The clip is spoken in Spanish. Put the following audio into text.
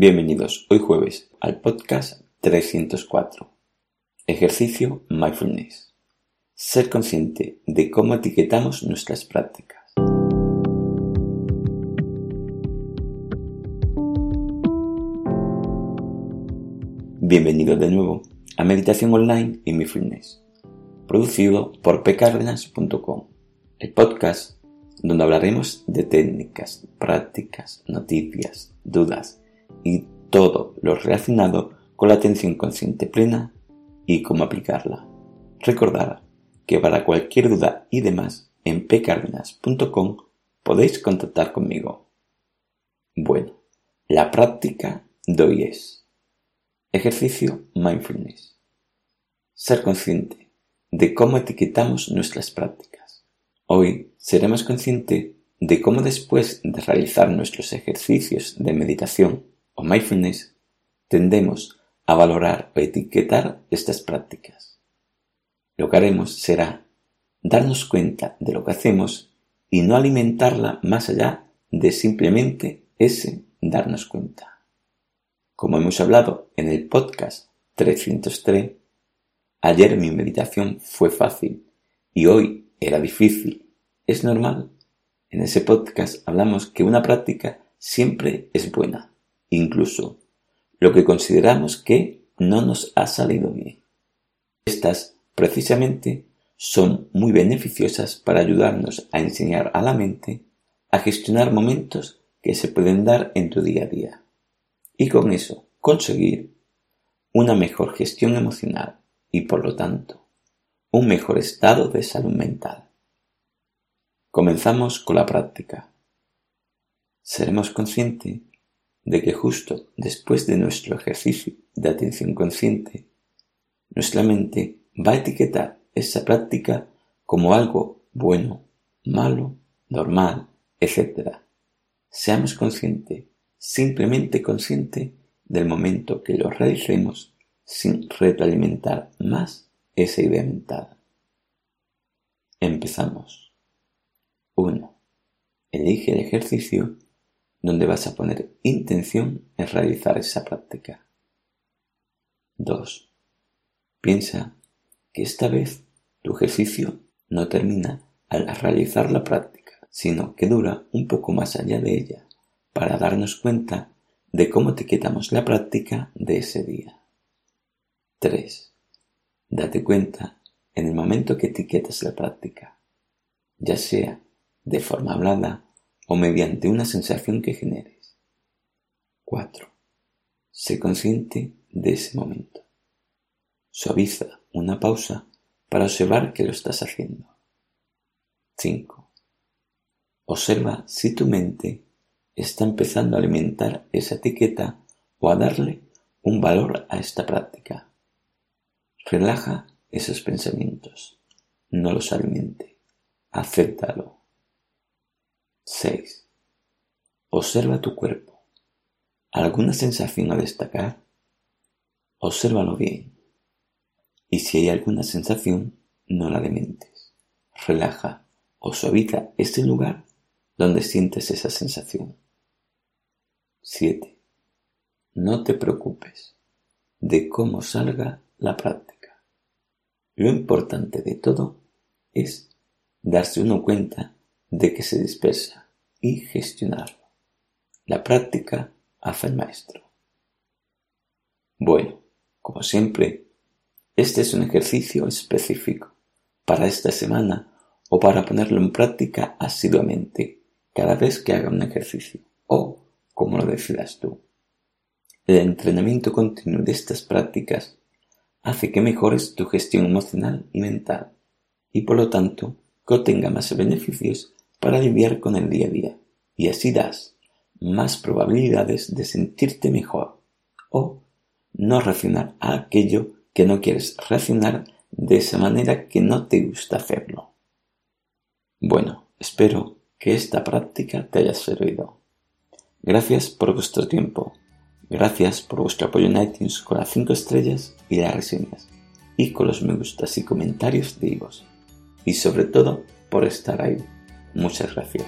Bienvenidos hoy jueves al podcast 304. Ejercicio Mindfulness. Ser consciente de cómo etiquetamos nuestras prácticas. Bienvenido de nuevo a Meditación Online y Mindfulness, producido por pcardenas.com, el podcast donde hablaremos de técnicas, prácticas, noticias, dudas y todo lo relacionado con la atención consciente plena y cómo aplicarla. Recordad que para cualquier duda y demás en pcardenas.com podéis contactar conmigo. Bueno, la práctica de hoy es ejercicio mindfulness. Ser consciente de cómo etiquetamos nuestras prácticas. Hoy seremos conscientes de cómo después de realizar nuestros ejercicios de meditación o mindfulness, tendemos a valorar o etiquetar estas prácticas. Lo que haremos será darnos cuenta de lo que hacemos y no alimentarla más allá de simplemente ese darnos cuenta. Como hemos hablado en el podcast 303, ayer mi meditación fue fácil y hoy era difícil. ¿Es normal? En ese podcast hablamos que una práctica siempre es buena incluso lo que consideramos que no nos ha salido bien. Estas, precisamente, son muy beneficiosas para ayudarnos a enseñar a la mente a gestionar momentos que se pueden dar en tu día a día y con eso conseguir una mejor gestión emocional y por lo tanto un mejor estado de salud mental. Comenzamos con la práctica. Seremos conscientes de que justo después de nuestro ejercicio de atención consciente, nuestra mente va a etiquetar esa práctica como algo bueno, malo, normal, etc. Seamos conscientes, simplemente conscientes del momento que lo realicemos sin retroalimentar más esa idea mental. Empezamos. 1. Elige el ejercicio donde vas a poner intención en realizar esa práctica. 2. Piensa que esta vez tu ejercicio no termina al realizar la práctica, sino que dura un poco más allá de ella para darnos cuenta de cómo etiquetamos la práctica de ese día. 3. Date cuenta en el momento que etiquetas la práctica, ya sea de forma hablada o mediante una sensación que generes. 4. Sé consciente de ese momento. Suaviza una pausa para observar que lo estás haciendo. 5. Observa si tu mente está empezando a alimentar esa etiqueta o a darle un valor a esta práctica. Relaja esos pensamientos. No los alimente. Acéptalo. 6. Observa tu cuerpo. ¿Alguna sensación a destacar? Obsérvalo bien. Y si hay alguna sensación, no la dementes. Relaja o suaviza ese lugar donde sientes esa sensación. 7. No te preocupes de cómo salga la práctica. Lo importante de todo es darse uno cuenta de que se dispersa y gestionarlo. La práctica hace el maestro. Bueno, como siempre, este es un ejercicio específico para esta semana o para ponerlo en práctica asiduamente cada vez que haga un ejercicio o como lo decidas tú. El entrenamiento continuo de estas prácticas hace que mejores tu gestión emocional y mental y por lo tanto que obtenga más beneficios para lidiar con el día a día y así das más probabilidades de sentirte mejor o no reaccionar a aquello que no quieres reaccionar de esa manera que no te gusta hacerlo. Bueno, espero que esta práctica te haya servido. Gracias por vuestro tiempo. Gracias por vuestro apoyo en iTunes con las 5 estrellas y las reseñas. Y con los me gustas y comentarios de vos. Y sobre todo por estar ahí. Muchas gracias.